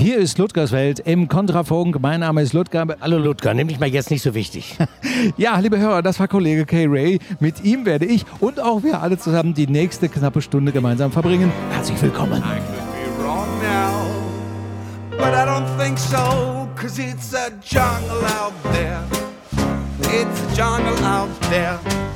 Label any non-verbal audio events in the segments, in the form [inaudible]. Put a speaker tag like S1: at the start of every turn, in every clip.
S1: Hier ist Ludgers Welt im Kontrafunk. Mein Name ist Ludger.
S2: Hallo Ludger, nimm dich mal jetzt nicht so wichtig. [laughs]
S1: Ja, liebe Hörer, das war Kollege Kay Ray. Mit ihm werde ich und auch wir alle zusammen die nächste knappe Stunde gemeinsam verbringen. Herzlich willkommen.
S3: I could be wrong now, but I don't think so, cause it's a jungle out there. It's a jungle out there.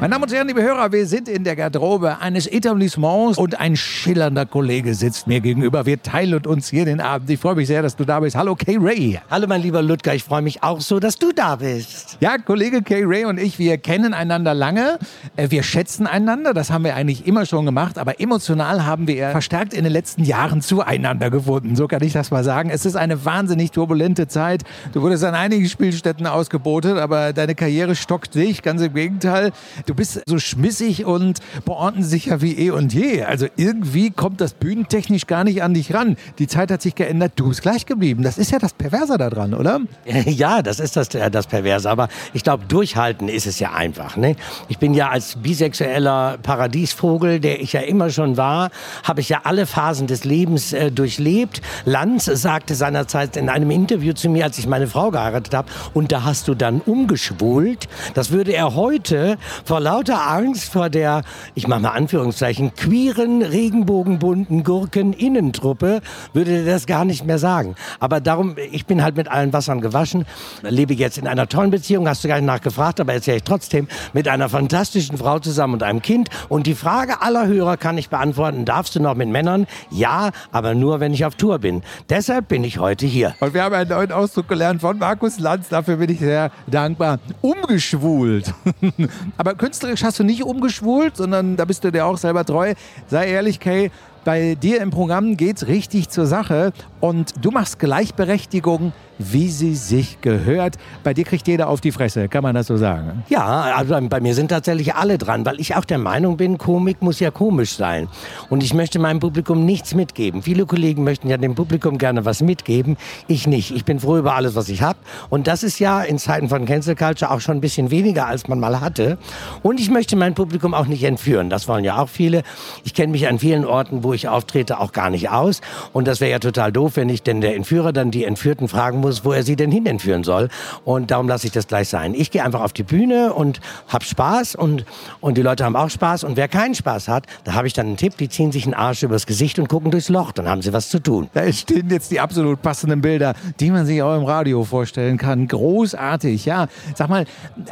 S1: Meine Damen und Herren, liebe Hörer, wir sind in der Garderobe eines Etablissements und ein schillernder Kollege sitzt mir gegenüber. Wir teilen uns hier den Abend. Ich freue mich sehr, dass du da bist. Hallo, Kay Ray.
S2: Hallo mein lieber Ludger, ich freue mich auch so, dass du da bist.
S1: Ja, Kollege Kay Ray und ich, wir kennen einander lange. Äh, Wir schätzen einander. Das haben wir eigentlich immer schon gemacht. Aber emotional haben wir verstärkt in den letzten Jahren zueinander gefunden. So kann ich das mal sagen. Es ist eine wahnsinnig turbulente Zeit. Du wurdest an einigen Spielstätten ausgebotet, aber deine Karriere stockt sich. Ganz im Gegenteil. Du bist so schmissig und beordnensicher wie eh und je. Also irgendwie kommt das bühnentechnisch gar nicht an dich ran. Die Zeit hat sich geändert. Du bist gleich geblieben. Das ist ja das Perverse daran, oder? [laughs]
S2: Ja, das ist das, äh, das Perverse, aber ich glaube, durchhalten ist es ja einfach. Ne? Ich bin ja als bisexueller Paradiesvogel, der ich ja immer schon war, habe ich ja alle Phasen des Lebens äh, durchlebt. Lanz sagte seinerzeit in einem Interview zu mir, als ich meine Frau geheiratet habe, und da hast du dann umgeschwult. Das würde er heute vor lauter Angst vor der, ich mache mal Anführungszeichen, queeren, regenbogenbunten Gurken-Innentruppe, würde das gar nicht mehr sagen. Aber darum, ich bin halt mit allen Wassern gewaschen, lebe jetzt in einer tollen Beziehung, hast du gar nicht nachgefragt, aber erzähle ich trotzdem, mit einer fantastischen Frau zusammen und einem Kind. Und die Frage aller Hörer kann ich beantworten, darfst du noch mit Männern? Ja, aber nur, wenn ich auf Tour bin. Deshalb bin ich heute hier.
S1: Und wir haben einen neuen Ausdruck gelernt von Markus Lanz. Dafür bin ich sehr dankbar. Umgeschwult. [laughs] Aber künstlerisch hast du nicht umgeschwult, sondern da bist du dir auch selber treu. Sei ehrlich, Kay, bei dir im Programm geht's richtig zur Sache und du machst Gleichberechtigung, wie sie sich gehört. Bei dir kriegt jeder auf die Fresse, kann man das so sagen?
S2: Ja, also bei mir sind tatsächlich alle dran, weil ich auch der Meinung bin, Komik muss ja komisch sein. Und ich möchte meinem Publikum nichts mitgeben. Viele Kollegen möchten ja dem Publikum gerne was mitgeben. Ich nicht. Ich bin froh über alles, was ich habe. Und das ist ja in Zeiten von Cancel Culture auch schon ein bisschen weniger, als man mal hatte. Und ich möchte mein Publikum auch nicht entführen. Das wollen ja auch viele. Ich kenne mich an vielen Orten, wo auftrete, auch gar nicht aus. Und das wäre ja total doof, wenn ich denn der Entführer dann die Entführten fragen muss, wo er sie denn hin entführen soll. Und darum lasse ich das gleich sein. Ich gehe einfach auf die Bühne und habe Spaß und, und die Leute haben auch Spaß. Und wer keinen Spaß hat, da habe ich dann einen Tipp, die ziehen sich einen Arsch übers Gesicht und gucken durchs Loch. Dann haben sie was zu tun.
S1: Da stehen jetzt die absolut passenden Bilder, die man sich auch im Radio vorstellen kann. Großartig, ja. Sag mal,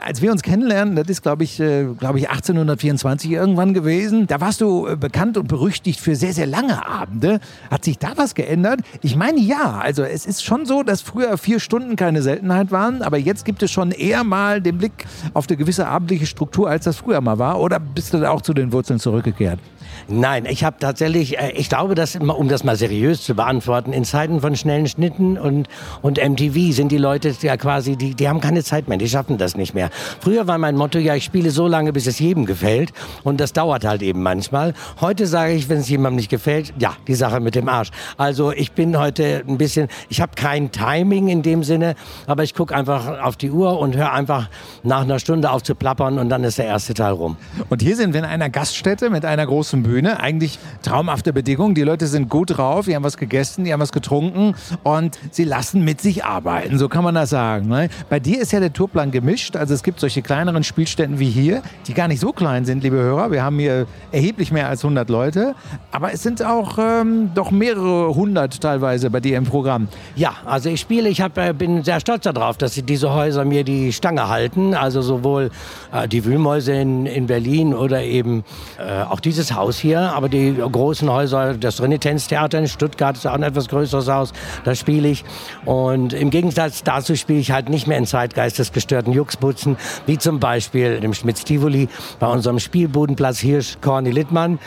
S1: als wir uns kennenlernen, das ist, glaube ich, äh, ich, 1824 irgendwann gewesen. Da warst du äh, bekannt und berüchtigt für sehr, sehr lange Abende. Hat sich da was geändert? Ich meine, ja. Also es ist schon so, dass früher vier Stunden keine Seltenheit waren, aber jetzt gibt es schon eher mal den Blick auf eine gewisse abendliche Struktur, als das früher mal war. Oder bist du da auch zu den Wurzeln zurückgekehrt?
S2: Nein, ich habe tatsächlich, äh, ich glaube, dass, um das mal seriös zu beantworten, in Zeiten von schnellen Schnitten und, und MTV sind die Leute ja quasi, die, die haben keine Zeit mehr, die schaffen das nicht mehr. Früher war mein Motto, ja, ich spiele so lange, bis es jedem gefällt und das dauert halt eben manchmal. Heute sage ich, wenn es jemandem nicht gefällt, ja, die Sache mit dem Arsch. Also ich bin heute ein bisschen, ich habe kein Timing in dem Sinne, aber ich gucke einfach auf die Uhr und höre einfach nach einer Stunde auf zu plappern und dann ist der erste Teil rum.
S1: Und hier sind wir in einer Gaststätte mit einer großen großen Bühne. Eigentlich traumhafte Bedingungen. Die Leute sind gut drauf, die haben was gegessen, die haben was getrunken und sie lassen mit sich arbeiten. So kann man das sagen. Ne? Bei dir ist ja der Tourplan gemischt. Also es gibt solche kleineren Spielstätten wie hier, die gar nicht so klein sind, liebe Hörer. Wir haben hier erheblich mehr als 100 Leute. Aber es sind auch ähm, doch mehrere hundert teilweise bei dir im Programm.
S2: Ja, also ich spiele, ich hab, äh, bin sehr stolz darauf, dass diese Häuser mir die Stange halten. Also sowohl äh, die Wühlmäuse in, in Berlin oder eben äh, auch dieses Haus hier. Aber die großen Häuser, das Renitenztheater in Stuttgart ist auch ein etwas größeres Haus, da spiele ich. Und im Gegensatz dazu spiele ich halt nicht mehr in zeitgeistesgestörten Juxputzen, wie zum Beispiel im Schmitz-Tivoli bei unserem Spielbudenplatz Hirsch Corny Littmann.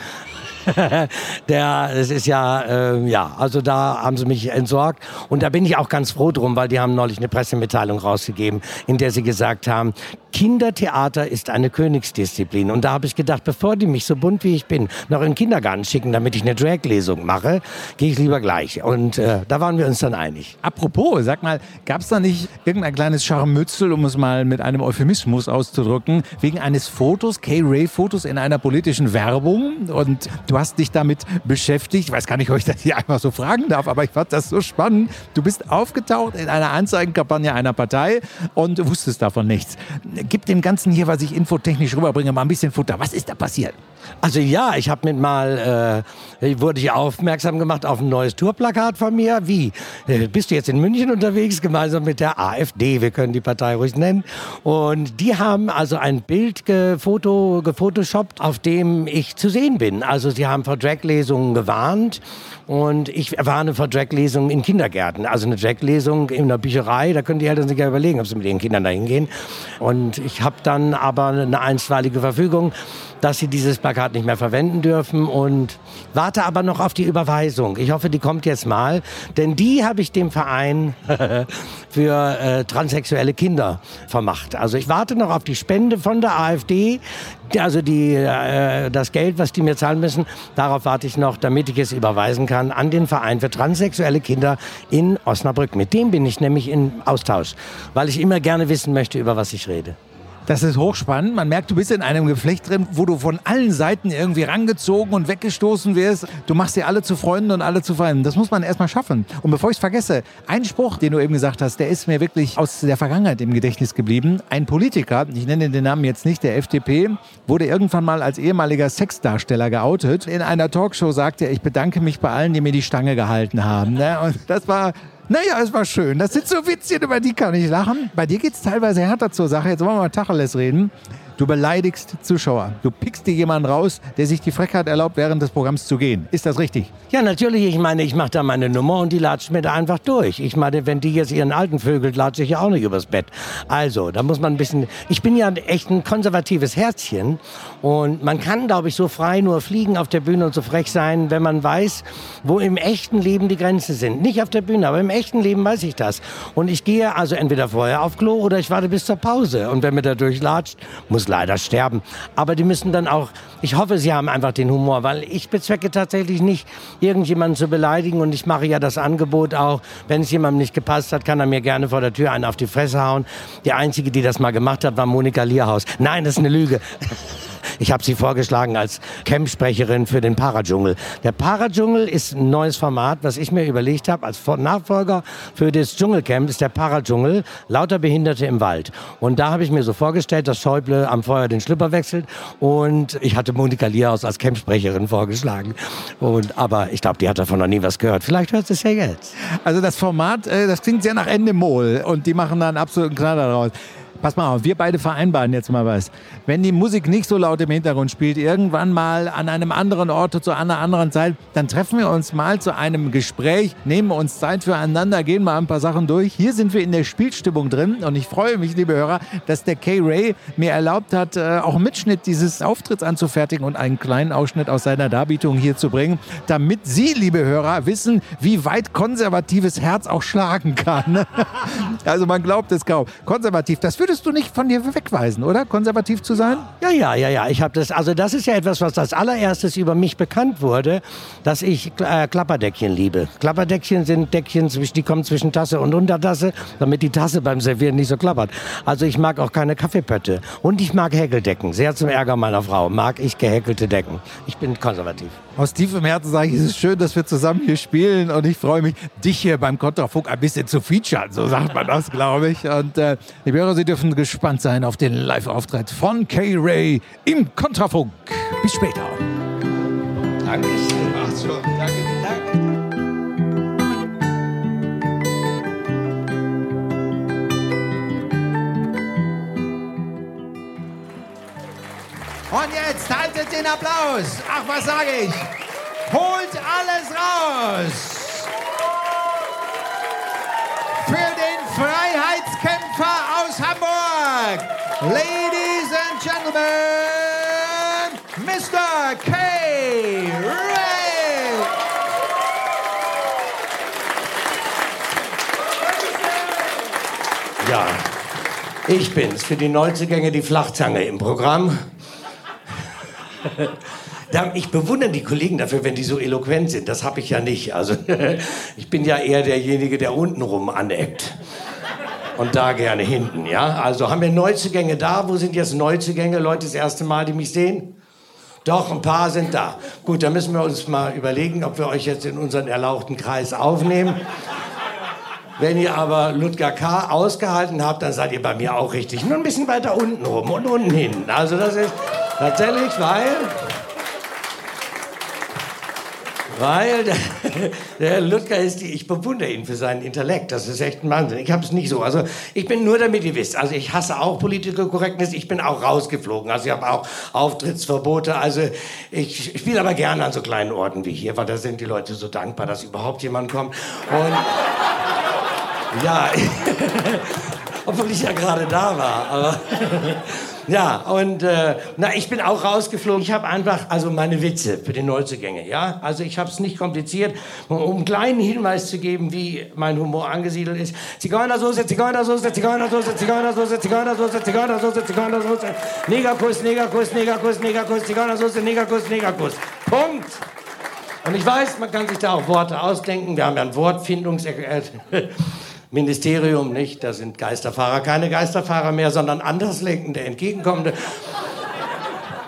S2: [laughs] der, es ist ja, äh, ja, also da haben sie mich entsorgt. Und da bin ich auch ganz froh drum, weil die haben neulich eine Pressemitteilung rausgegeben, in der sie gesagt haben, Kindertheater ist eine Königsdisziplin. Und da habe ich gedacht, bevor die mich so bunt wie ich bin noch in den Kindergarten schicken, damit ich eine Drag-Lesung mache, gehe ich lieber gleich. Und äh, da waren wir uns dann einig.
S1: Apropos, sag mal, gab es da nicht irgendein kleines Scharmützel, um es mal mit einem Euphemismus auszudrücken, wegen eines Fotos, K-Ray-Fotos in einer politischen Werbung? Und du hast dich damit beschäftigt. Ich weiß gar nicht, ob ich das hier einfach so fragen darf, aber ich fand das so spannend. Du bist aufgetaucht in einer Anzeigenkampagne einer Partei und wusstest davon nichts gib dem Ganzen hier, was ich infotechnisch rüberbringe, mal ein bisschen Futter. Was ist da passiert?
S2: Also ja, ich habe mit mal, äh, wurde ich aufmerksam gemacht auf ein neues Tourplakat von mir. Wie? Äh, bist du jetzt in München unterwegs, gemeinsam mit der AfD, wir können die Partei ruhig nennen. Und die haben also ein Bild gefoto, gefotoshoppt, auf dem ich zu sehen bin. Also sie haben vor Drag-Lesungen gewarnt und ich warne vor Drag-Lesungen in Kindergärten. Also eine Drag-Lesung in einer Bücherei, da können die Eltern sich ja überlegen, ob sie mit ihren Kindern da hingehen. Und ich habe dann aber eine einstweilige Verfügung dass sie dieses Plakat nicht mehr verwenden dürfen und warte aber noch auf die Überweisung. Ich hoffe, die kommt jetzt mal, denn die habe ich dem Verein [laughs] für äh, transsexuelle Kinder vermacht. Also ich warte noch auf die Spende von der AfD, also die, äh, das Geld, was die mir zahlen müssen, darauf warte ich noch, damit ich es überweisen kann an den Verein für transsexuelle Kinder in Osnabrück. Mit dem bin ich nämlich in Austausch, weil ich immer gerne wissen möchte, über was ich rede.
S1: Das ist hochspannend. Man merkt, du bist in einem Geflecht drin, wo du von allen Seiten irgendwie rangezogen und weggestoßen wirst. Du machst sie alle zu Freunden und alle zu Feinden. Das muss man erstmal schaffen. Und bevor ich es vergesse, ein Spruch, den du eben gesagt hast, der ist mir wirklich aus der Vergangenheit im Gedächtnis geblieben. Ein Politiker, ich nenne den Namen jetzt nicht, der FDP, wurde irgendwann mal als ehemaliger Sexdarsteller geoutet. In einer Talkshow sagte er, ich bedanke mich bei allen, die mir die Stange gehalten haben. Ne? Und das war naja, es war schön. Das sind so Witzchen, über die kann ich lachen. Bei dir geht es teilweise härter zur Sache. Jetzt wollen wir mal Tacheles reden. Du beleidigst Zuschauer. Du pickst dir jemanden raus, der sich die Frechheit erlaubt, während des Programms zu gehen. Ist das richtig?
S2: Ja, natürlich. Ich meine, ich mache da meine Nummer und die latscht mir da einfach durch. Ich meine, wenn die jetzt ihren alten Vögel, latsche ich ja auch nicht übers Bett. Also, da muss man ein bisschen... Ich bin ja echt ein konservatives Herzchen und man kann, glaube ich, so frei nur fliegen auf der Bühne und so frech sein, wenn man weiß, wo im echten Leben die Grenzen sind. Nicht auf der Bühne, aber im echten Leben weiß ich das. Und ich gehe also entweder vorher auf Klo oder ich warte bis zur Pause. Und wenn mir da durchlatscht, muss leider sterben. Aber die müssen dann auch, ich hoffe, sie haben einfach den Humor, weil ich bezwecke tatsächlich nicht, irgendjemanden zu beleidigen und ich mache ja das Angebot auch, wenn es jemandem nicht gepasst hat, kann er mir gerne vor der Tür einen auf die Fresse hauen. Die einzige, die das mal gemacht hat, war Monika Lierhaus. Nein, das ist eine Lüge. [laughs] Ich habe sie vorgeschlagen als Campsprecherin für den Paradschungel. Der Paradschungel ist ein neues Format, was ich mir überlegt habe als Nachfolger für das Dschungelcamp ist der Paradschungel, lauter Behinderte im Wald. Und da habe ich mir so vorgestellt, dass Schäuble am Feuer den Schlüpper wechselt und ich hatte Monika Lierhaus als Campsprecherin vorgeschlagen. Und, aber ich glaube, die hat davon noch nie was gehört. Vielleicht hört es ja jetzt.
S1: Also das Format, äh, das klingt sehr nach Endemol und die machen da einen absoluten Knaller daraus. Pass mal auf, wir beide vereinbaren jetzt mal was. Wenn die Musik nicht so laut im Hintergrund spielt, irgendwann mal an einem anderen Ort zu einer anderen Zeit, dann treffen wir uns mal zu einem Gespräch, nehmen uns Zeit füreinander, gehen mal ein paar Sachen durch. Hier sind wir in der Spielstimmung drin und ich freue mich, liebe Hörer, dass der K-Ray mir erlaubt hat, äh, auch einen Mitschnitt dieses Auftritts anzufertigen und einen kleinen Ausschnitt aus seiner Darbietung hier zu bringen, damit Sie, liebe Hörer, wissen, wie weit konservatives Herz auch schlagen kann. [laughs] Also man glaubt es kaum. Konservativ, das würde würdest du nicht von dir wegweisen, oder? Konservativ zu sein?
S2: Ja, ja, ja, ja. Ich habe das, also das ist ja etwas, was als allererstes über mich bekannt wurde, dass ich äh, Klapperdeckchen liebe. Klapperdeckchen sind Deckchen, die kommen zwischen Tasse und Untertasse, damit die Tasse beim Servieren nicht so klappert. Also ich mag auch keine Kaffeepötte. Und ich mag Häkeldecken. Sehr zum Ärger meiner Frau mag ich gehäkelte Decken. Ich bin konservativ.
S1: Aus tiefem Herzen sage ich, es ist schön, dass wir zusammen hier spielen und ich freue mich, dich hier beim Kontrafunk ein bisschen zu featuren. So sagt man das, glaube ich. Und äh, liebe Hörer, Sie dürfen gespannt sein auf den Live-Auftritt von K-Ray im Kontrafunk. Bis später.
S2: Dankeschön. Ach so, danke, danke.
S1: Und jetzt haltet den Applaus. Ach, was sage ich? Holt alles raus. Für den Freiheitskämpfer aus Hamburg. Ladies and Gentlemen, Mr. K. Ray.
S2: Ja, ich bin's. Für die Neuzugänge die Flachzange im Programm. [laughs] Ich bewundere die Kollegen dafür, wenn die so eloquent sind. Das habe ich ja nicht. Also [laughs] ich bin ja eher derjenige, der untenrum aneckt. Und da gerne hinten, ja. Also haben wir Neuzugänge da? Wo sind jetzt Neuzugänge? Leute, das erste Mal, die mich sehen? Doch, ein paar sind da. Gut, dann müssen wir uns mal überlegen, ob wir euch jetzt in unseren erlauchten Kreis aufnehmen. Wenn ihr aber Ludger K. ausgehalten habt, dann seid ihr bei mir auch richtig. Nur ein bisschen weiter unten rum und unten hinten. Also das ist tatsächlich, weil... Weil der, der Ludger ist ich bewundere ihn für seinen Intellekt. Das ist echt ein Wahnsinn. Ich habe es nicht so. Also ich bin nur, damit ihr wisst. Also ich hasse auch Political Correctness. Ich bin auch rausgeflogen. Also ich habe auch Auftrittsverbote. Also ich spiele aber gerne an so kleinen Orten wie hier, weil da sind die Leute so dankbar, dass überhaupt jemand kommt. Und ja, [laughs] obwohl ich ja gerade da war. Aber ja, und äh, na, ich bin auch rausgeflogen. Ich habe einfach, also meine Witze für die Neuzugänge, ja. Also ich habe es nicht kompliziert, um einen kleinen Hinweis zu geben, wie mein Humor angesiedelt ist. Zigeunersoße, Zigeunersoße, Zigeunersoße, Zigeunersoße, Zigeunersoße, Zigeunersoße, Zigeunersoße, Negerkuss, Negerkuss, Negerkuss, Negerkuss, Zigeunersoße, Negerkuss, Negerkuss. Punkt. Und ich weiß, man kann sich da auch Worte ausdenken. Wir haben ja ein [laughs] Wortfindungsministerium, nicht? Da sind Geisterfahrer keine Geisterfahrer mehr, sondern anderslenkende, entgegenkommende.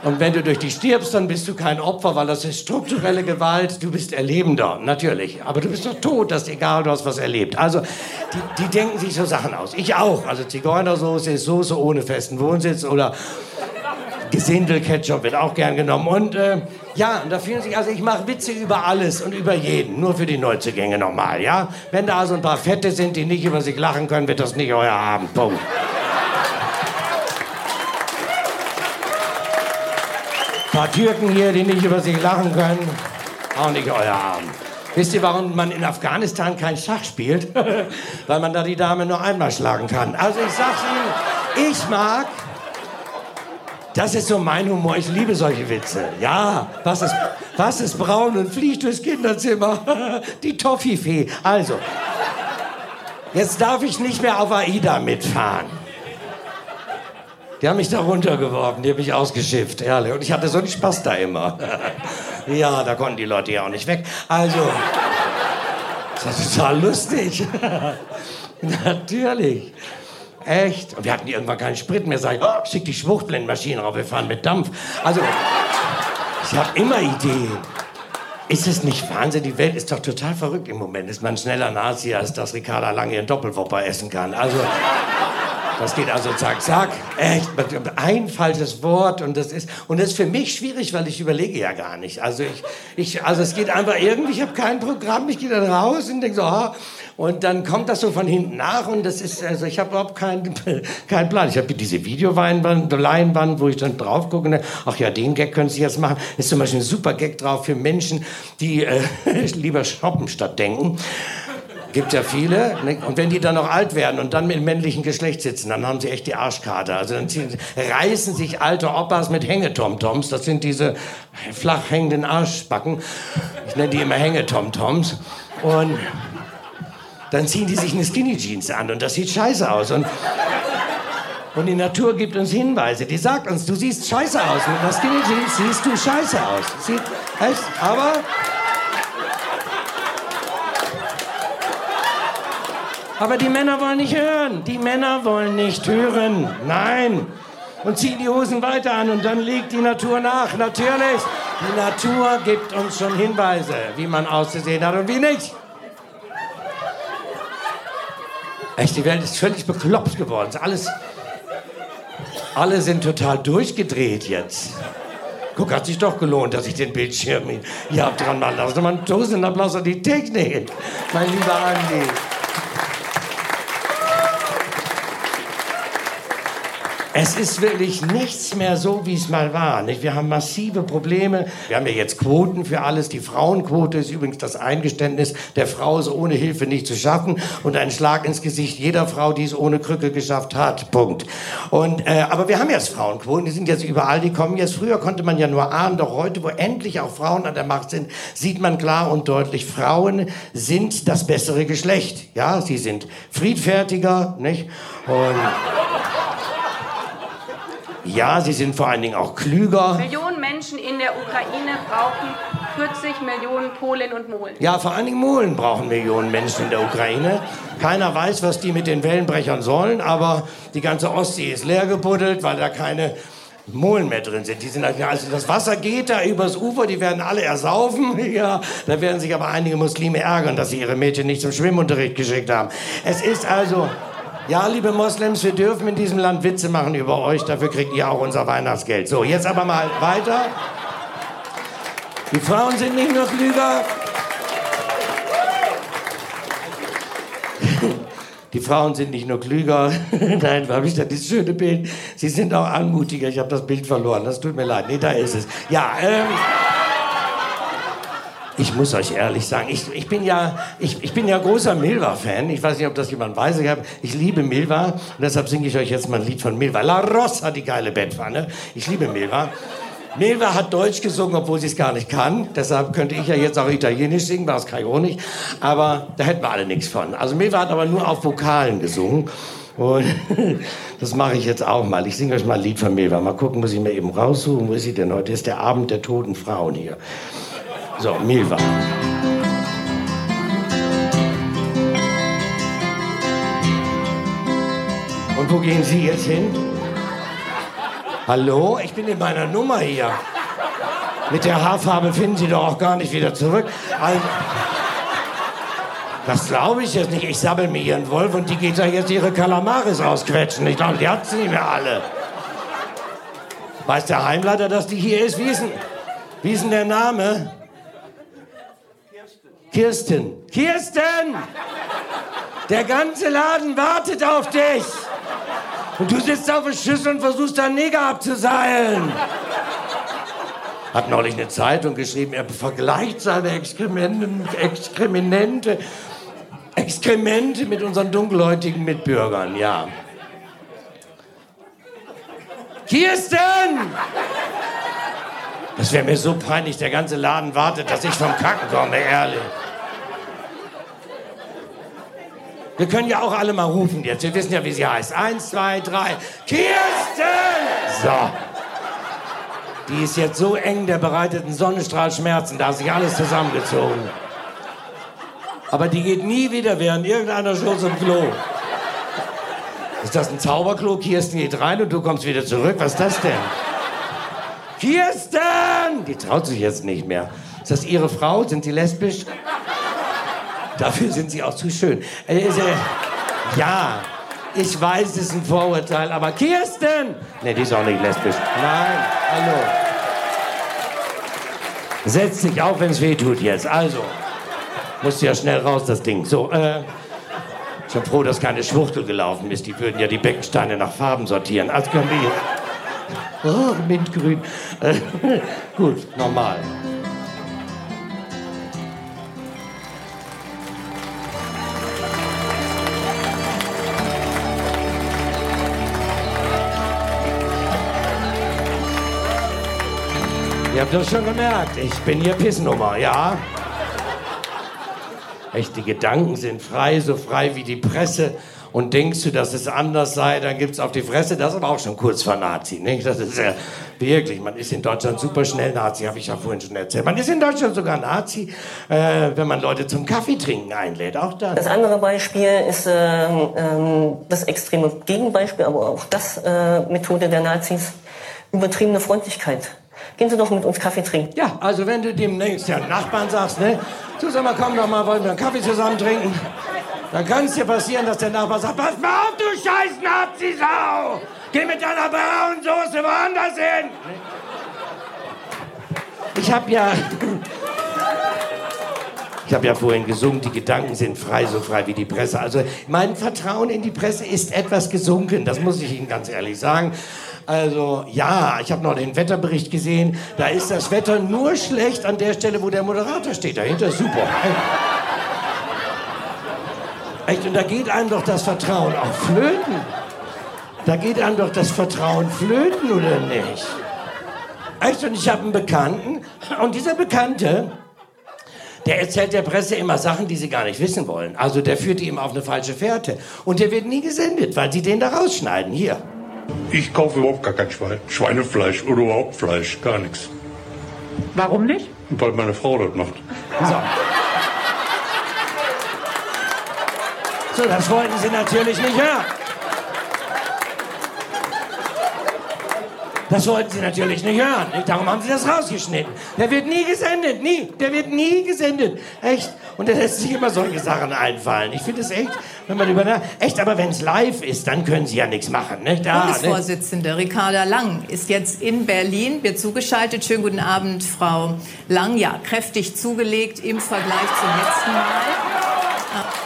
S2: Und wenn du durch die stirbst, dann bist du kein Opfer, weil das ist strukturelle Gewalt. Du bist Erlebender, natürlich. Aber du bist doch tot, das ist egal, du hast was erlebt. Also, die, die denken sich so Sachen aus. Ich auch. Also, Zigeunersoße ist Soße ohne festen Wohnsitz oder Gesindelketchup wird auch gern genommen. Und äh, ja, und da fühlen sich, also ich mache Witze über alles und über jeden, nur für die Neuzugänge nochmal, ja? Wenn da so ein paar Fette sind, die nicht über sich lachen können, wird das nicht euer Abend. Punkt. Ein paar Türken hier, die nicht über sich lachen können, auch nicht euer Abend. Wisst ihr, warum man in Afghanistan kein Schach spielt? [laughs] Weil man da die Dame nur einmal schlagen kann. Also ich sag's Ihnen, ich mag das ist so mein Humor. Ich liebe solche Witze. Ja, was ist, was ist braun und fliegt durchs Kinderzimmer? [laughs] Die Toffifee. Also, jetzt darf ich nicht mehr auf AIDA mitfahren. Die haben mich da runtergeworfen, die haben mich ausgeschifft, ehrlich. Und ich hatte so einen Spaß da immer. [laughs] Ja, da konnten die Leute ja auch nicht weg. Also, das war total lustig. [laughs] Natürlich. Echt? Und wir hatten irgendwann keinen Sprit mehr. Sag ich, oh, schick die Schwuchtblendmaschine rauf, wir fahren mit Dampf. Also, ich habe immer Ideen. Ist es nicht Wahnsinn? Die Welt ist doch total verrückt im Moment. Ist man schneller Nazi, als dass Ricarda lange ihren Doppelwopper essen kann. Also, das geht also zack, zack. Echt, ein falsches Wort und das ist und das ist für mich schwierig, weil ich überlege ja gar nicht. Also ich, ich also es geht einfach irgendwie. Ich habe kein Programm. Ich gehe dann raus und denke so, ah, und dann kommt das so von hinten nach und das ist also ich habe überhaupt keinen [laughs] keinen Plan. Ich habe diese Videoleinwand, Leinwand, wo ich dann drauf gucke. Und, ach ja, den Gag können Sie jetzt machen. Ist zum Beispiel ein super Gag drauf für Menschen, die äh, [laughs] lieber shoppen statt denken. Gibt ja viele. Ne? Und wenn die dann noch alt werden und dann mit männlichen Geschlecht sitzen, dann haben sie echt die Arschkarte. Also dann ziehen, reißen sich alte Opas mit Hängetomtoms. Das sind diese flach hängenden Arschbacken. Ich nenne die immer Hängetomtoms. Und dann ziehen die sich eine Skinny Jeans an und das sieht scheiße aus. Und Und die Natur gibt uns Hinweise. Die sagt uns, du siehst scheiße aus. Mit einer Skinny Jeans siehst du scheiße aus. Sieht, echt, aber... Aber die Männer wollen nicht hören. Die Männer wollen nicht hören. Nein. Und ziehen die Hosen weiter an und dann legt die Natur nach. Natürlich. Die Natur gibt uns schon Hinweise, wie man auszusehen hat und wie nicht. Echt, die Welt ist völlig bekloppt geworden. Alles, alle sind total durchgedreht jetzt. Guck, hat sich doch gelohnt, dass ich den Bildschirm hier hab dran machen lassen. Man tausend Applaus an die Technik, mein lieber Andi. Es ist wirklich nichts mehr so, wie es mal war. Nicht? Wir haben massive Probleme. Wir haben ja jetzt Quoten für alles. Die Frauenquote ist übrigens das Eingeständnis, der Frau ist ohne Hilfe nicht zu schaffen und ein Schlag ins Gesicht jeder Frau, die es ohne Krücke geschafft hat. Punkt. Und, äh, aber wir haben jetzt Frauenquoten, die sind jetzt überall, die kommen jetzt. Früher konnte man ja nur ahnen, doch heute, wo endlich auch Frauen an der Macht sind, sieht man klar und deutlich, Frauen sind das bessere Geschlecht. Ja, sie sind friedfertiger, nicht? Und ja, sie sind vor allen Dingen auch klüger.
S4: Millionen Menschen in der Ukraine brauchen 40 Millionen Polen und Molen.
S2: Ja, vor allen Dingen Molen brauchen Millionen Menschen in der Ukraine. Keiner weiß, was die mit den Wellenbrechern sollen, aber die ganze Ostsee ist leer gebuddelt, weil da keine Molen mehr drin sind. Die sind also das Wasser geht da übers Ufer, die werden alle ersaufen. [laughs] Ja, da werden sich aber einige Muslime ärgern, dass sie ihre Mädchen nicht zum Schwimmunterricht geschickt haben. Es ist also ja, liebe Moslems, wir dürfen in diesem Land Witze machen über euch, dafür kriegt ihr auch unser Weihnachtsgeld. So, jetzt aber mal weiter. Die Frauen sind nicht nur klüger. Die Frauen sind nicht nur klüger. [laughs] Nein, habe ich da dieses schöne Bild. Sie sind auch anmutiger. Ich habe das Bild verloren. Das tut mir leid. Nee, da ist es. Ja, ähm. Ich muss euch ehrlich sagen, ich, ich, bin, ja, ich, ich bin ja großer Milva-Fan. Ich weiß nicht, ob das jemand weiß. Ich, hab, ich liebe Milva und deshalb singe ich euch jetzt mal ein Lied von Milva. La Rossa, die geile Bettpfanne. Ich liebe Milva. Milva hat Deutsch gesungen, obwohl sie es gar nicht kann. Deshalb könnte ich ja jetzt auch Italienisch singen, war es kann ich auch nicht. Aber da hätten wir alle nichts von. Also Milva hat aber nur auf Vokalen gesungen. Und [laughs] das mache ich jetzt auch mal. Ich singe euch mal ein Lied von Milva. Mal gucken, muss ich mir eben raussuchen. Wo ist sie denn heute? Ist der Abend der toten Frauen hier. So, Milva. Und wo gehen Sie jetzt hin? Hallo? Ich bin in meiner Nummer hier. Mit der Haarfarbe finden Sie doch auch gar nicht wieder zurück. Also, das glaube ich jetzt nicht. Ich sabbel mir ihren Wolf und die geht da jetzt ihre Kalamaris ausquetschen. Ich glaube, die hat sie nicht mehr alle. Weiß der Heimleiter, dass die hier ist? Wie ist denn, wie ist denn der Name? Kirsten. Kirsten! Der ganze Laden wartet auf dich. Und du sitzt auf der Schüssel und versuchst da Neger abzuseilen. Hat neulich eine Zeitung geschrieben, er vergleicht seine Exkremente, Exkremente, Exkremente mit unseren dunkelhäutigen Mitbürgern, ja. Kirsten! Das wäre mir so peinlich, der ganze Laden wartet, dass ich vom Kacken komme, ehrlich. Wir können ja auch alle mal rufen jetzt. Wir wissen ja, wie sie heißt. Eins, zwei, drei. Kirsten! So. Die ist jetzt so eng, der bereitet einen Sonnenstrahl Schmerzen. Da hat sich alles zusammengezogen. Aber die geht nie wieder während irgendeiner Show zum Klo. Ist das ein Zauberklo? Kirsten geht rein und du kommst wieder zurück. Was ist das denn? Kirsten! Die traut sich jetzt nicht mehr. Ist das ihre Frau? Sind sie lesbisch? Dafür sind sie auch zu schön. Äh, äh, ja, ich weiß, es ist ein Vorurteil, aber Kirsten! Ne, die ist auch nicht lesbisch. Nein, hallo. Setz dich auf, wenn es weh tut jetzt. Also, musst du ja schnell raus, das Ding. So, äh, ich bin froh, dass keine Schwuchtel gelaufen ist. Die würden ja die Beckensteine nach Farben sortieren. Also können wir hier. Oh, Mintgrün. [laughs] Gut, normal. Ihr habt das schon gemerkt, ich bin hier Pissnummer, ja? Echt, die Gedanken sind frei, so frei wie die Presse und denkst du, dass es anders sei, dann gibt's auf die Fresse. Das ist aber auch schon kurz vor Nazi. Nicht? Das ist ja wirklich, man ist in Deutschland super schnell Nazi, habe ich ja vorhin schon erzählt. Man ist in Deutschland sogar Nazi, äh, wenn man Leute zum Kaffee trinken einlädt. Auch das.
S5: Das andere Beispiel ist äh, ähm, das extreme Gegenbeispiel, aber auch das äh, Methode der Nazis, übertriebene Freundlichkeit. Gehen Sie doch mit uns Kaffee trinken.
S2: Ja, also wenn du demnächst ja Nachbarn sagst, ne, du sag mal, komm doch mal, wollen wir einen Kaffee zusammen trinken? Dann kann es dir passieren, dass der Nachbar sagt, pass mal auf, du scheiß Nazi-Sau! Geh mit deiner braunen Soße woanders hin! Ich hab ja... [laughs] Ich habe ja vorhin gesungen, die Gedanken sind frei, so frei wie die Presse. Also mein Vertrauen in die Presse ist etwas gesunken, das muss ich Ihnen ganz ehrlich sagen. Also ja, ich habe noch den Wetterbericht gesehen. Da ist das Wetter nur schlecht an der Stelle, wo der Moderator steht. Dahinter ist super. Echt, und da geht einem doch das Vertrauen auch flöten. Da geht einem doch das Vertrauen flöten, oder nicht? Echt, und ich habe einen Bekannten, und dieser Bekannte, der erzählt der Presse immer Sachen, die sie gar nicht wissen wollen. Also der führt die immer auf eine falsche Fährte. Und der wird nie gesendet, weil sie den da rausschneiden. Hier.
S6: Ich kaufe überhaupt gar kein Schwein. Schweinefleisch oder überhaupt Fleisch, gar nichts.
S7: Warum nicht?
S6: Weil meine Frau das macht.
S2: So. So, das wollten Sie natürlich nicht hören. Das wollten Sie natürlich nicht hören. Darum haben Sie das rausgeschnitten. Der wird nie gesendet, nie. Der wird nie gesendet. Echt. Und der lässt sich immer solche Sachen einfallen. Ich finde es echt, wenn man über... Echt, aber wenn es live ist, dann können Sie ja nichts machen. Nicht? Da, ne?
S8: Bundesvorsitzende Ricarda Lang ist jetzt in Berlin, wird zugeschaltet. Schönen guten Abend, Frau Lang. Ja, kräftig zugelegt im Vergleich zum letzten Mal.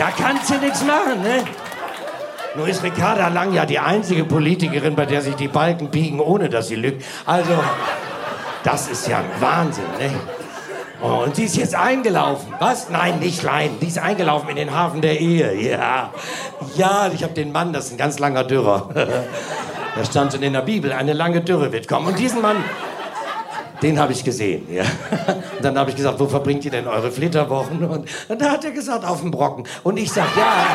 S2: Da kannst du nichts machen, ne? Nur ist Ricarda Lang ja die einzige Politikerin, bei der sich die Balken biegen, ohne dass sie lügt. Also, das ist ja ein Wahnsinn, ne? Oh, und sie ist jetzt eingelaufen. Was? Nein, nicht Lein. Die ist eingelaufen in den Hafen der Ehe. Ja. Ja, ich habe den Mann, das ist ein ganz langer Dürrer. [laughs] Da stand schon in der Bibel, eine lange Dürre wird kommen. Und diesen Mann, den habe ich gesehen. Ja. Und dann habe ich gesagt, wo verbringt ihr denn eure Flitterwochen? Und, da hat er gesagt, auf dem Brocken. Und ich sage, ja,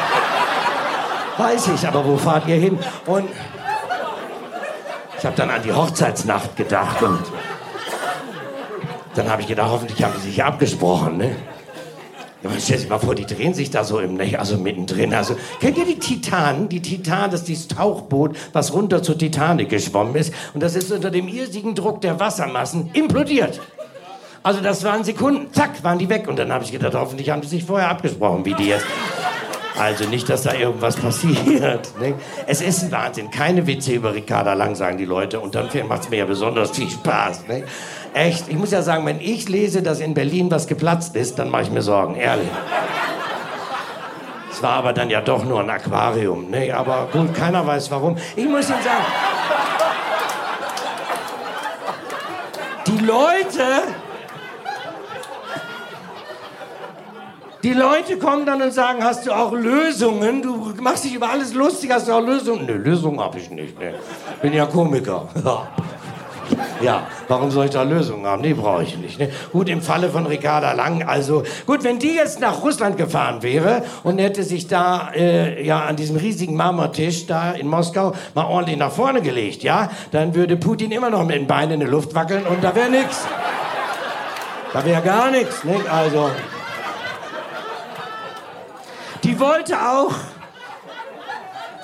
S2: weiß ich, aber wo fahrt ihr hin? Und ich habe dann an die Hochzeitsnacht gedacht und dann habe ich gedacht, hoffentlich haben sie sich abgesprochen. Ne? Stellt sich mal vor, die drehen sich da so im, ne, also mittendrin. Also, kennt ihr die Titanen? Die Titan, das ist dieses Tauchboot, was runter zur Titanic geschwommen ist. Und das ist unter dem irrsigen Druck der Wassermassen implodiert. Also das waren Sekunden, zack, waren die weg. Und dann habe ich gedacht, hoffentlich haben die sich vorher abgesprochen, wie die jetzt. Also nicht, dass da irgendwas passiert. [laughs] Ne? Es ist ein Wahnsinn. Keine Witze über Ricarda Lang, sagen die Leute. Und dann macht es mir ja besonders viel Spaß. Ne? Echt, ich muss ja sagen, wenn ich lese, dass in Berlin was geplatzt ist, dann mache ich mir Sorgen, ehrlich. Es war aber dann ja doch nur ein Aquarium. Ne? Aber gut, keiner weiß warum. Ich muss Ihnen sagen, die Leute Die Leute kommen dann und sagen, hast du auch Lösungen? Du machst dich über alles lustig, hast du auch Lösungen? Ne, Lösungen habe ich nicht. Ne. Bin ja Komiker. [laughs] Ja, warum soll ich da Lösungen haben? Die brauche ich nicht. Ne? Gut, im Falle von Ricarda Lang, also gut, wenn die jetzt nach Russland gefahren wäre und hätte sich da äh, ja an diesem riesigen Marmortisch da in Moskau mal ordentlich nach vorne gelegt, ja, dann würde Putin immer noch mit den Beinen in der Luft wackeln und da wäre nichts. Da wäre gar nichts, ne? Also die wollte auch.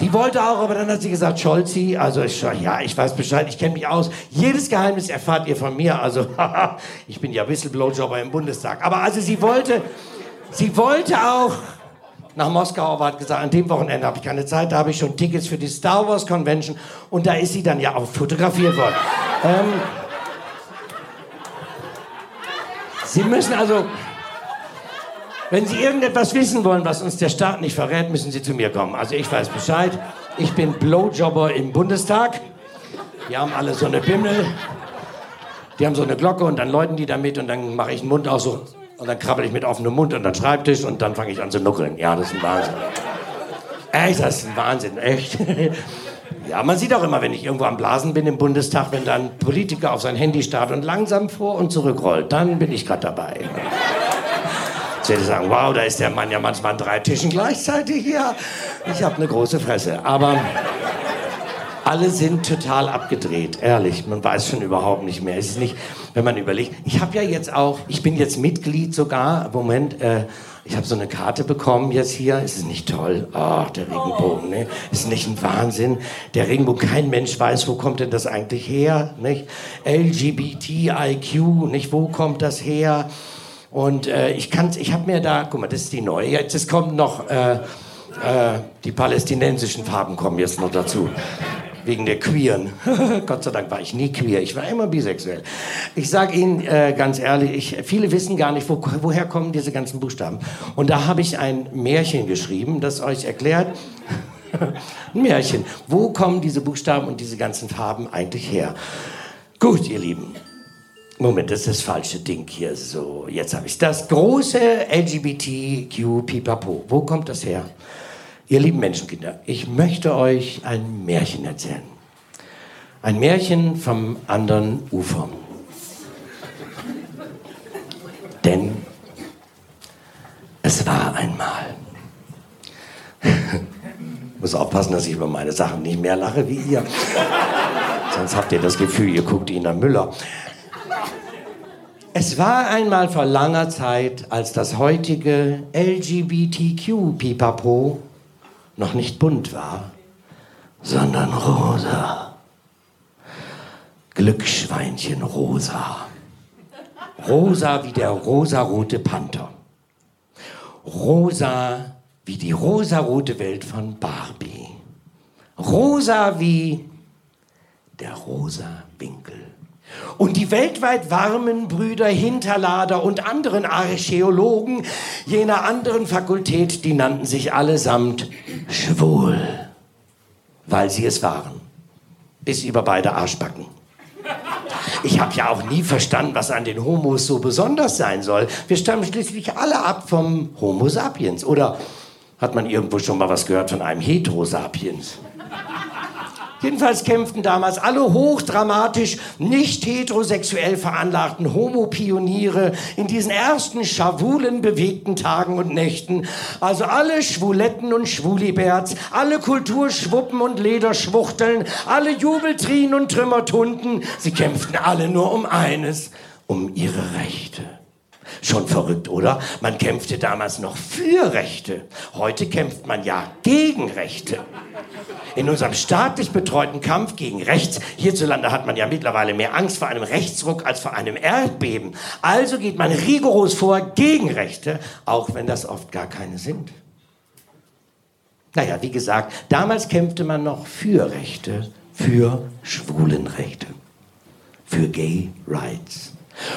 S2: Die wollte auch, aber dann hat sie gesagt, Scholzi, also ich, ja, ich weiß Bescheid, ich kenne mich aus. Jedes Geheimnis erfahrt ihr von mir. Also, [laughs] ich bin ja Whistleblowjobber im Bundestag. Aber also sie wollte, sie wollte auch nach Moskau, aber hat gesagt, an dem Wochenende habe ich keine Zeit, da habe ich schon Tickets für die Star Wars Convention und da ist sie dann ja auch fotografiert worden. Ähm, sie müssen also, wenn Sie irgendetwas wissen wollen, was uns der Staat nicht verrät, müssen Sie zu mir kommen. Also ich weiß Bescheid. Ich bin Blowjobber im Bundestag. Die haben alle so eine Bimmel. Die haben so eine Glocke und dann läuten die damit und dann mache ich den Mund auch so. Und dann krabbel ich mit offenem Mund an den Schreibtisch und dann fange ich an zu nuckeln. Ja, das ist ein Wahnsinn. Echt, das ist ein Wahnsinn, echt. [laughs] Ja, man sieht auch immer, wenn ich irgendwo am Blasen bin im Bundestag, wenn dann Politiker auf sein Handy starrt und langsam vor und zurückrollt, dann bin ich gerade dabei. Werde ich sagen, wow, da ist der Mann ja manchmal an drei Tischen gleichzeitig. Ja, ich habe eine große Fresse. Aber alle sind total abgedreht, ehrlich. Man weiß schon überhaupt nicht mehr. Es ist nicht, wenn man überlegt. Ich habe ja jetzt auch, ich bin jetzt Mitglied sogar. Moment, äh, ich habe so eine Karte bekommen jetzt hier. Ist es nicht toll? Ach, der Regenbogen, ne? Ist nicht ein Wahnsinn? Der Regenbogen, kein Mensch weiß, wo kommt denn das eigentlich her, nicht? LGBTIQ, nicht? Wo kommt das her? Und äh, ich kann, ich habe mir da, guck mal, das ist die neue. Jetzt es kommt noch äh, äh, die palästinensischen Farben kommen jetzt noch dazu wegen der Queeren. [laughs] Gott sei Dank war ich nie queer, ich war immer bisexuell. Ich sage Ihnen äh, ganz ehrlich, ich, viele wissen gar nicht, wo, woher kommen diese ganzen Buchstaben. Und da habe ich ein Märchen geschrieben, das euch erklärt, [laughs] ein Märchen, wo kommen diese Buchstaben und diese ganzen Farben eigentlich her. Gut, ihr Lieben. Moment, das ist das falsche Ding hier. So, jetzt habe ich das große LGBTQ Pipapo. Wo kommt das her? Ihr lieben Menschenkinder, ich möchte euch ein Märchen erzählen. Ein Märchen vom anderen Ufer. Denn es war einmal. [laughs] muss aufpassen, dass ich über meine Sachen nicht mehr lache wie ihr. [laughs] Sonst habt ihr das Gefühl, ihr guckt Ina Müller. Es war einmal vor langer Zeit, als das heutige LGBTQ-Pipapo noch nicht bunt war, sondern rosa. Glücksschweinchen rosa. Rosa wie der rosarote Panther. Rosa wie die rosarote Welt von Barbie. Rosa wie der rosa Winkel. Und die weltweit warmen Brüder Hinterlader und anderen Archäologen jener anderen Fakultät, die nannten sich allesamt schwul, weil sie es waren. Bis über beide Arschbacken. Ich habe ja auch nie verstanden, was an den Homos so besonders sein soll. Wir stammen schließlich alle ab vom Homo sapiens. Oder hat man irgendwo schon mal was gehört von einem Heterosapiens? Jedenfalls kämpften damals alle hochdramatisch nicht heterosexuell veranlagten Homopioniere in diesen ersten schwulen bewegten Tagen und Nächten. Also alle Schwuletten und Schwuliberts, alle Kulturschwuppen und Lederschwuchteln, alle Jubeltrien und Trümmertunden. Sie kämpften alle nur um eines, um ihre Rechte. Schon verrückt, oder? Man kämpfte damals noch für Rechte. Heute kämpft man ja gegen Rechte. In unserem staatlich betreuten Kampf gegen rechts, hierzulande hat man ja mittlerweile mehr Angst vor einem Rechtsruck als vor einem Erdbeben. Also geht man rigoros vor gegen Rechte, auch wenn das oft gar keine sind. Naja, wie gesagt, damals kämpfte man noch für Rechte, für Schwulenrechte, für Gay Rights.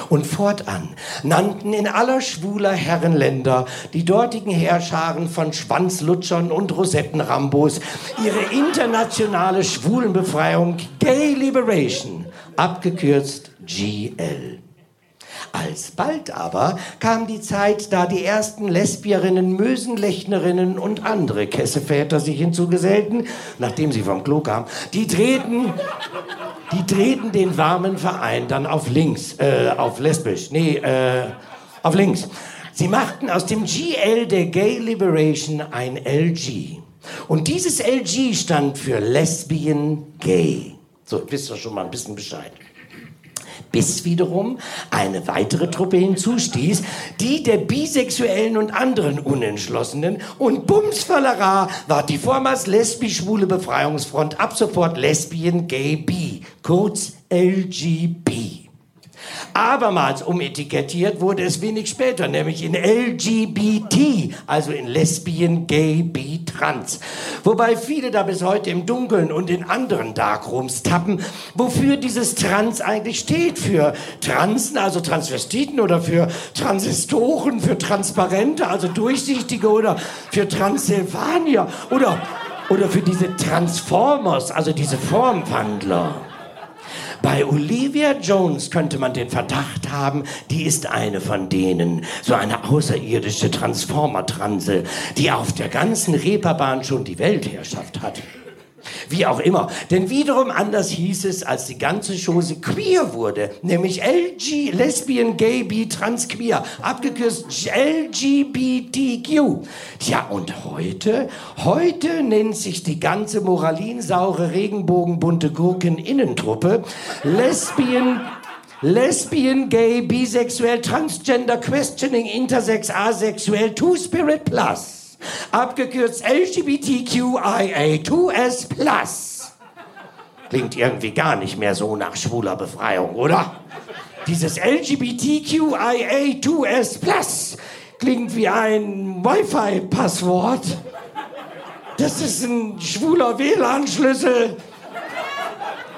S2: Und fortan nannten in aller schwuler Herrenländer die dortigen Heerscharen von Schwanzlutschern und Rosettenrambos ihre internationale Schwulenbefreiung Gay Liberation, abgekürzt GL. Alsbald aber kam die Zeit, da die ersten Lesbierinnen, Mösenlechnerinnen und andere Kesseväter sich hinzugesellten, nachdem sie vom Klo kamen. Die drehten, die drehten den warmen Verein dann auf links, äh, auf lesbisch, nee, äh, auf links. Sie machten aus dem GL der Gay Liberation ein LG. Und dieses LG stand für Lesbian Gay. So, wisst ihr schon mal ein bisschen Bescheid bis wiederum eine weitere Truppe hinzustieß, die der Bisexuellen und anderen Unentschlossenen und Bumsfallera war die vormals lesbisch-schwule Befreiungsfront ab sofort Lesbien Gay B, kurz LGB. Abermals umetikettiert wurde es wenig später, nämlich in LGBT, also in Lesbien, Gay, Bi, Trans. Wobei viele da bis heute im Dunkeln und in anderen Darkrooms tappen, wofür dieses Trans eigentlich steht. Für Transen, also Transvestiten oder für Transistoren, für Transparente, also Durchsichtige oder für Transsilvanier oder, oder für diese Transformers, also diese Formwandler. Bei Olivia Jones könnte man den Verdacht haben, die ist eine von denen, so eine außerirdische Transformer-Transe, die auf der ganzen Reeperbahn schon die Weltherrschaft hat. Wie auch immer. Denn wiederum anders hieß es, als die ganze Chose queer wurde. Nämlich LG, Lesbian, Gay, Bi, Trans, Queer. Abgekürzt LGBTQ. Tja, und heute? Heute nennt sich die ganze moralinsaure, regenbogenbunte Gurken-Innentruppe Lesbian... Lesbian, gay, bisexuell, transgender, questioning, intersex, asexuell, two-spirit plus. Abgekürzt LGBTQIA2S plus. Klingt irgendwie gar nicht mehr so nach schwuler Befreiung, oder? Dieses LGBTQIA2S plus klingt wie ein Wi-Fi-Passwort. Das ist ein schwuler WLAN-Schlüssel.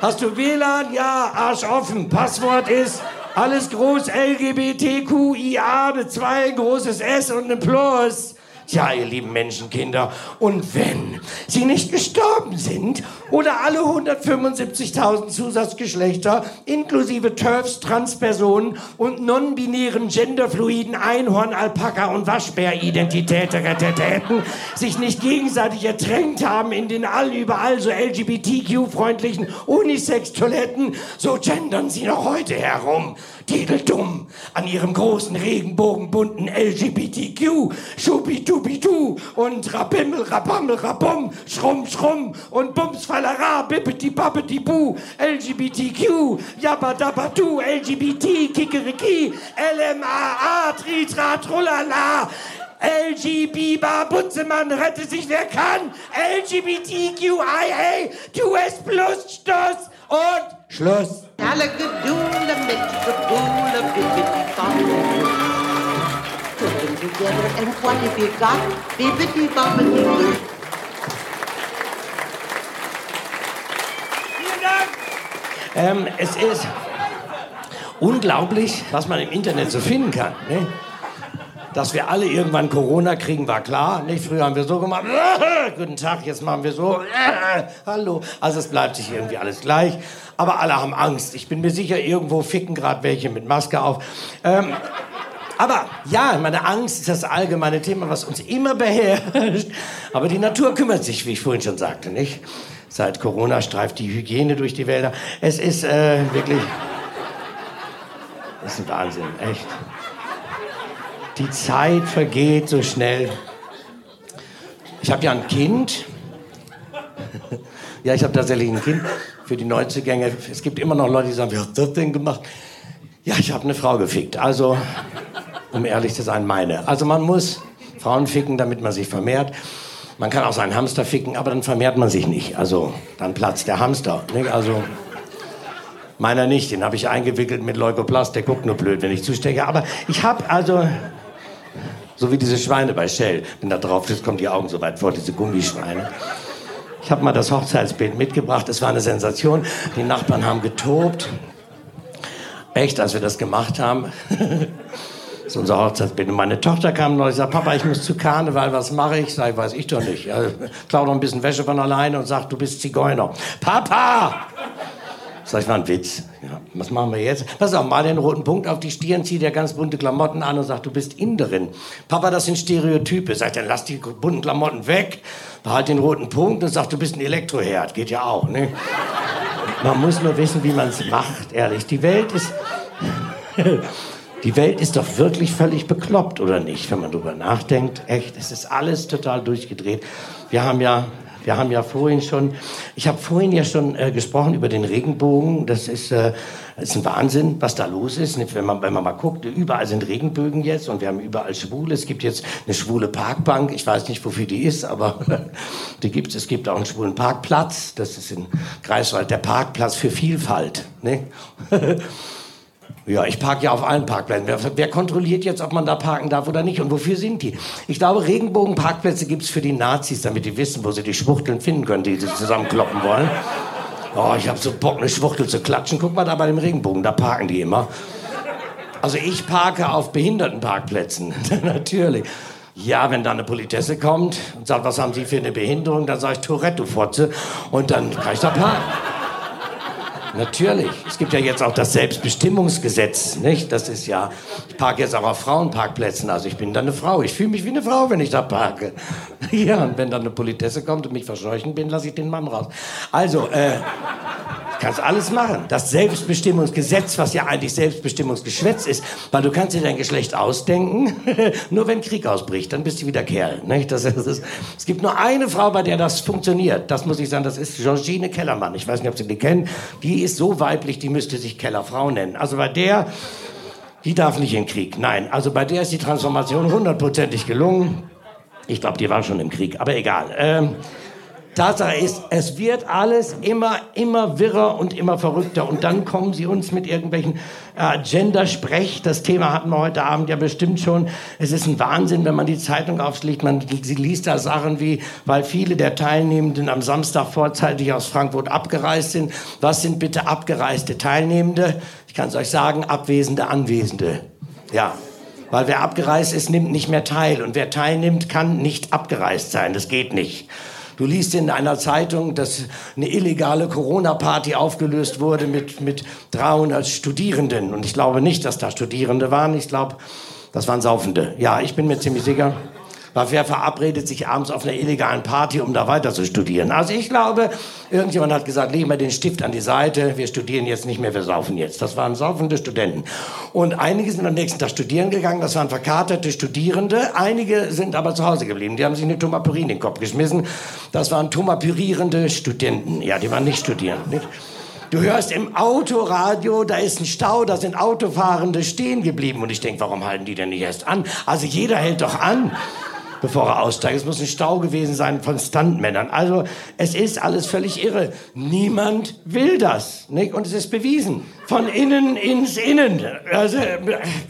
S2: Hast du WLAN? Ja, Arsch offen. Passwort ist alles groß LGBTQIA mit zwei, großes S und ein Plus. Tja, ihr lieben Menschenkinder, und wenn sie nicht gestorben sind oder alle 175.000 Zusatzgeschlechter inklusive TERFs, Transpersonen und non-binären, genderfluiden Einhorn, Alpaka und Waschbär-Identitäten sich nicht gegenseitig ertränkt haben in den allüberall so LGBTQ-freundlichen Unisex-Toiletten, so gendern sie noch heute herum. Titeldumm an ihrem großen Regenbogenbunten LGBTQ, Schubidubidu und Rabimmel, Rabammel, Rabum, Schrumm, Schrumm und Bumsfallera, Bippeti, Bappeti, Bu, LGBTQ, Yabadabadu, LGBT, Kikeriki, LMAA, Tritra, Trullala, LGB, Butzemann, rette sich wer kann, LGBTQIA, 2S plus, Stoß und Schluss.
S9: Alagadoola makes the boola bibbidi Put them together and what have you got? Bibbidi bobbidi boo.
S2: Ähm, es ist unglaublich, was man im Internet so finden kann. Ne? Dass wir alle irgendwann Corona kriegen, war klar. Nicht? Früher haben wir so gemacht. [laughs] Guten Tag, jetzt machen wir so. [laughs] Hallo. Also es bleibt sich irgendwie alles gleich. Aber alle haben Angst. Ich bin mir sicher, irgendwo ficken gerade welche mit Maske auf. Ähm, aber ja, meine Angst ist das allgemeine Thema, was uns immer beherrscht. Aber die Natur kümmert sich, wie ich vorhin schon sagte, nicht? Seit Corona streift die Hygiene durch die Wälder. Es ist äh, wirklich. Das ist ein Wahnsinn, echt. Die Zeit vergeht so schnell. Ich habe ja ein Kind. [laughs] ja, ich habe tatsächlich ein Kind für die Neuzugänge. Es gibt immer noch Leute, die sagen, wie hat das denn gemacht? Ja, ich habe eine Frau gefickt. Also, um ehrlich zu sein, meine. Also man muss Frauen ficken, damit man sich vermehrt. Man kann auch seinen Hamster ficken, aber dann vermehrt man sich nicht. Also, dann platzt der Hamster. Nicht? Also, meiner nicht. Den habe ich eingewickelt mit Leukoplast. Der guckt nur blöd, wenn ich zustecke. Aber ich habe also so wie diese Schweine bei Shell. Wenn da drauf ist, kommen die Augen so weit vor, diese Gummischweine. Ich habe mal das Hochzeitsbild mitgebracht. Es war eine Sensation. Die Nachbarn haben getobt. Echt, als wir das gemacht haben. [laughs] Das ist unser Hochzeitsbild. Und meine Tochter kam noch und sagte, Papa, ich muss zu Karneval, was mache ich? Sag, weiß ich doch nicht. Ja, klau doch ein bisschen Wäsche von alleine und sag, du bist Zigeuner. Papa! Sag ich, war ein Witz. Ja, was machen wir jetzt? Pass auf, mal den roten Punkt auf die Stirn, zieh dir ganz bunte Klamotten an und sag, du bist Inderin. Papa, das sind Stereotype. Sag, dann lass die bunten Klamotten weg, behalt den roten Punkt und sag, du bist ein Elektroherd. Geht ja auch, ne? Man muss nur wissen, wie man es macht, ehrlich. Die Welt ist... [laughs] Die Welt ist doch wirklich völlig bekloppt, oder nicht, wenn man drüber nachdenkt? Echt, es ist alles total durchgedreht. Wir haben ja wir haben ja vorhin schon, ich habe vorhin ja schon äh, gesprochen über den Regenbogen. Das ist, äh, ist ein Wahnsinn, was da los ist. Wenn man, wenn man mal guckt, überall sind Regenbögen jetzt und wir haben überall Schwule. Es gibt jetzt eine schwule Parkbank. Ich weiß nicht, wofür die ist, aber [laughs] die gibt es. Es gibt auch einen schwulen Parkplatz. Das ist in Greifswald der Parkplatz für Vielfalt. Ne? [laughs] Ja, ich parke ja auf allen Parkplätzen. Wer, wer, kontrolliert jetzt, ob man da parken darf oder nicht? Und wofür sind die? Ich glaube, Regenbogenparkplätze gibt es für die Nazis, damit die wissen, wo sie die Schwuchteln finden können, die sie zusammenkloppen wollen. Oh, ich habe so Bock, eine Schwuchtel zu klatschen. Guck mal da bei dem Regenbogen, da parken die immer. Also ich parke auf Behindertenparkplätzen, [laughs] natürlich. Ja, wenn da eine Politesse kommt und sagt, was haben Sie für eine Behinderung, dann sage ich Tourette, du Fotze. Und dann kann ich da parken. Natürlich. Es gibt ja jetzt auch das Selbstbestimmungsgesetz, nicht? Das ist ja, ich parke jetzt auch auf Frauenparkplätzen. Also ich bin dann eine Frau. Ich fühle mich wie eine Frau, wenn ich da parke. [laughs] Ja, und wenn dann eine Politesse kommt und mich verscheuchen bin, lasse ich den Mann raus. Also, äh, kannst alles machen. Das Selbstbestimmungsgesetz, was ja eigentlich Selbstbestimmungsgeschwätz ist, weil du kannst dir dein Geschlecht ausdenken, [laughs] nur wenn Krieg ausbricht, dann bist du wieder Kerl. Nicht? Das ist, das, es gibt nur eine Frau, bei der das funktioniert. Das muss ich sagen, das ist Georgine Kellermann. Ich weiß nicht, ob Sie die kennen. Die ist so weiblich, die müsste sich Kellerfrau nennen. Also bei der, die darf nicht in den Krieg. Nein, also bei der ist die Transformation hundertprozentig gelungen. Ich glaube, die war schon im Krieg, aber egal. Ähm, Tatsache ist, es wird alles immer, immer wirrer und immer verrückter. Und dann kommen sie uns mit irgendwelchen äh, Gender-Sprech. Das Thema hatten wir heute Abend ja bestimmt schon. Es ist ein Wahnsinn, wenn man die Zeitung aufschlägt. Man sie liest da Sachen wie, weil viele der Teilnehmenden am Samstag vorzeitig aus Frankfurt abgereist sind. Was sind bitte abgereiste Teilnehmende? Ich kann es euch sagen, abwesende Anwesende. Ja, weil wer abgereist ist, nimmt nicht mehr teil. Und wer teilnimmt, kann nicht abgereist sein. Das geht nicht. Du liest in einer Zeitung, dass eine illegale Corona-Party aufgelöst wurde mit, mit 300 Studierenden. Und ich glaube nicht, dass da Studierende waren. Ich glaube, das waren Saufende. Ja, ich bin mir ziemlich sicher war wer verabredet sich abends auf einer illegalen Party, um da weiter zu studieren. Also ich glaube, irgendjemand hat gesagt, legen wir den Stift an die Seite, wir studieren jetzt nicht mehr, wir saufen jetzt. Das waren saufende Studenten. Und einige sind am nächsten Tag studieren gegangen, das waren verkaterte Studierende. Einige sind aber zu Hause geblieben, die haben sich eine Tomapyrin in den Kopf geschmissen. Das waren tomapyrierende Studenten. Ja, die waren nicht Studierende. Nicht? Du hörst im Autoradio, da ist ein Stau, da sind Autofahrende stehen geblieben. Und ich denke, warum halten die denn nicht erst an? Also jeder hält doch an bevor er aussteigt. Es muss ein Stau gewesen sein von Stuntmännern. Also es ist alles völlig irre. Niemand will das. Nicht? Und es ist bewiesen. Von innen ins Innen. Also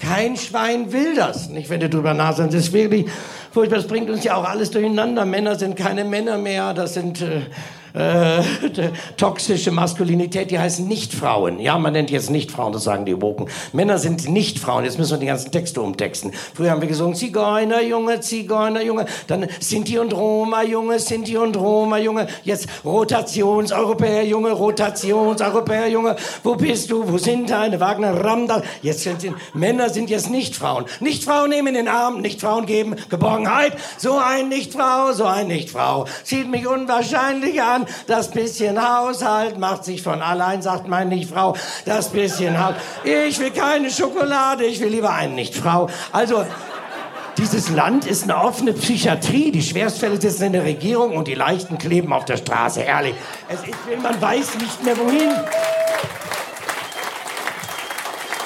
S2: kein Schwein will das. Nicht, wenn du drüber nachdenkst. Das ist wirklich furchtbar. Das bringt uns ja auch alles durcheinander. Männer sind keine Männer mehr. Das sind... Äh, äh, [laughs] toxische Maskulinität, die heißen Nicht-Frauen. Ja, man nennt jetzt Nicht-Frauen, das sagen die Woken. Männer sind Nicht-Frauen. Jetzt müssen wir die ganzen Texte umtexten. Früher haben wir gesungen, Zigeuner, Junge, Zigeuner, Junge. Dann Sinti und Roma, Junge, Sinti und Roma, Junge. Jetzt Rotations-Europäer, Junge, Rotations-Europäer, Junge. Wo bist du? Wo sind deine Wagner, Ramda? Jetzt sind, sind Männer sind jetzt Nicht-Frauen. Nicht-Frauen nehmen den Arm, Nicht-Frauen geben Geborgenheit. So ein Nicht-Frau, so ein Nicht-Frau. Sieht mich unwahrscheinlich an. Das bisschen Haushalt macht sich von allein, sagt meine Nichtfrau. Das bisschen Haushalt. Ich will keine Schokolade, ich will lieber einen Nichtfrau. Also, dieses Land ist eine offene Psychiatrie. Die Schwerstfälle sitzen in der Regierung und die Leichten kleben auf der Straße. Ehrlich. Es ist, man weiß nicht mehr wohin.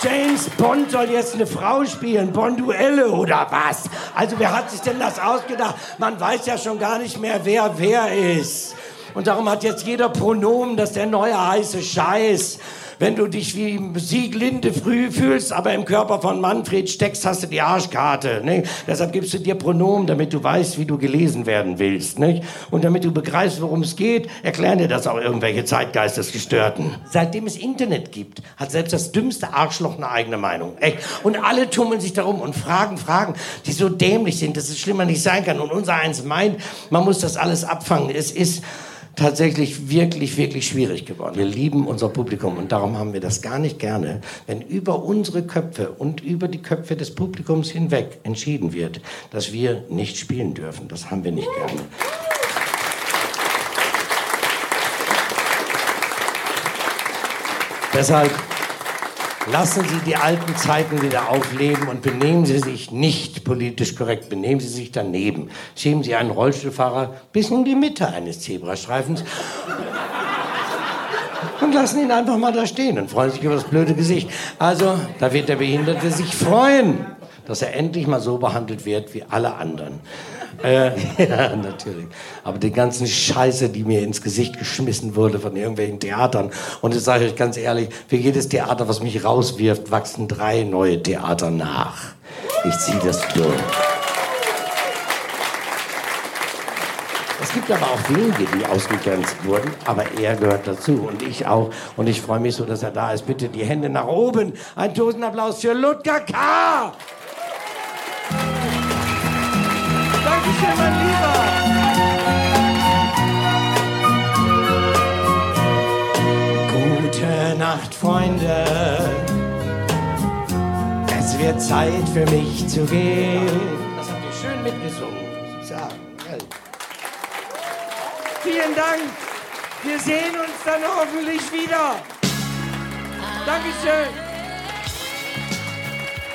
S2: James Bond soll jetzt eine Frau spielen, Bonduelle oder was? Also wer hat sich denn das ausgedacht? Man weiß ja schon gar nicht mehr, wer wer ist. Und darum hat jetzt jeder Pronomen, dass der neue heiße Scheiß. Wenn du dich wie Sieglinde früh fühlst, aber im Körper von Manfred steckst, hast du die Arschkarte. Ne? Deshalb gibst du dir Pronomen, damit du weißt, wie du gelesen werden willst. Ne? Und damit du begreifst, worum es geht, erklären dir das auch irgendwelche Zeitgeistesgestörten. Seitdem es Internet gibt, hat selbst das dümmste Arschloch eine eigene Meinung. Echt. Und alle tummeln sich darum und fragen Fragen, die so dämlich sind, dass es schlimmer nicht sein kann. Und unser eins meint, man muss das alles abfangen. Es ist tatsächlich wirklich, wirklich schwierig geworden. Wir lieben unser Publikum und darum haben wir das gar nicht gerne, wenn über unsere Köpfe und über die Köpfe des Publikums hinweg entschieden wird, dass wir nicht spielen dürfen. Das haben wir nicht gerne. Deshalb Lassen Sie die alten Zeiten wieder aufleben und benehmen Sie sich nicht politisch korrekt, benehmen Sie sich daneben. Schieben Sie einen Rollstuhlfahrer bis in die Mitte eines Zebrastreifens und lassen ihn einfach mal da stehen und freuen sich über das blöde Gesicht. Also, da wird der Behinderte sich freuen, dass er endlich mal so behandelt wird wie alle anderen. Äh, [laughs] ja, natürlich. Aber die ganzen Scheiße, die mir ins Gesicht geschmissen wurde von irgendwelchen Theatern. Und das sage ich euch ganz ehrlich, für jedes Theater, was mich rauswirft, wachsen drei neue Theater nach. Ich ziehe das durch. Es gibt aber auch wenige, die ausgegrenzt wurden, aber er gehört dazu und ich auch. Und ich freue mich so, dass er da ist. Bitte die Hände nach oben. Ein Tosenapplaus für Ludger K. Freunde. Es wird Zeit für mich zu gehen. Das habt ihr schön mitgesungen.
S10: Vielen Dank. Wir sehen uns dann hoffentlich wieder. Dankeschön.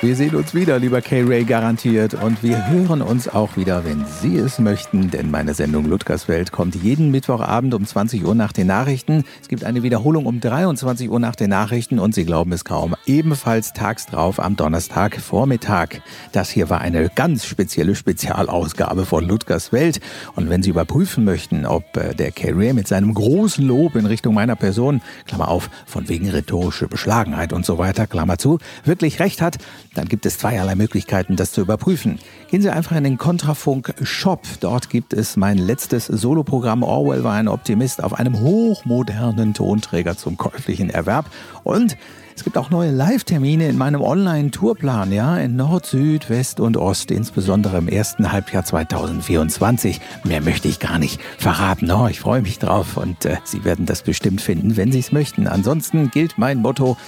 S1: Wir sehen uns wieder, lieber K-Ray, garantiert. Und wir hören uns auch wieder, wenn Sie es möchten. Denn meine Sendung Ludgers Welt kommt jeden Mittwochabend um 20 Uhr nach den Nachrichten. Es gibt eine Wiederholung um 23 Uhr nach den Nachrichten. Und Sie glauben es kaum, ebenfalls tags drauf am Donnerstag Vormittag. Das hier war eine ganz spezielle Spezialausgabe von Ludgers Welt. Und wenn Sie überprüfen möchten, ob äh, der K-Ray mit seinem großen Lob in Richtung meiner Person, Klammer auf, von wegen rhetorische Beschlagenheit und so weiter, Klammer zu, wirklich recht hat, dann gibt es zweierlei Möglichkeiten, das zu überprüfen. Gehen Sie einfach in den Kontrafunk Shop. Dort gibt es mein letztes Soloprogramm Orwell war ein Optimist auf einem hochmodernen Tonträger zum käuflichen Erwerb. Und es gibt auch neue Live-Termine in meinem Online-Tourplan, ja, in Nord, Süd, West und Ost, insbesondere im ersten Halbjahr 2024. Mehr möchte ich gar nicht verraten. Oh, ich freue mich drauf und äh, Sie werden das bestimmt finden, wenn Sie es möchten. Ansonsten gilt mein Motto,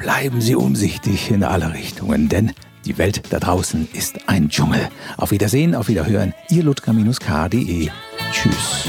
S1: Bleiben Sie umsichtig in alle Richtungen, denn die Welt da draußen ist ein Dschungel. Auf Wiedersehen, auf Wiederhören, Ihr Ludger-K.de. Tschüss.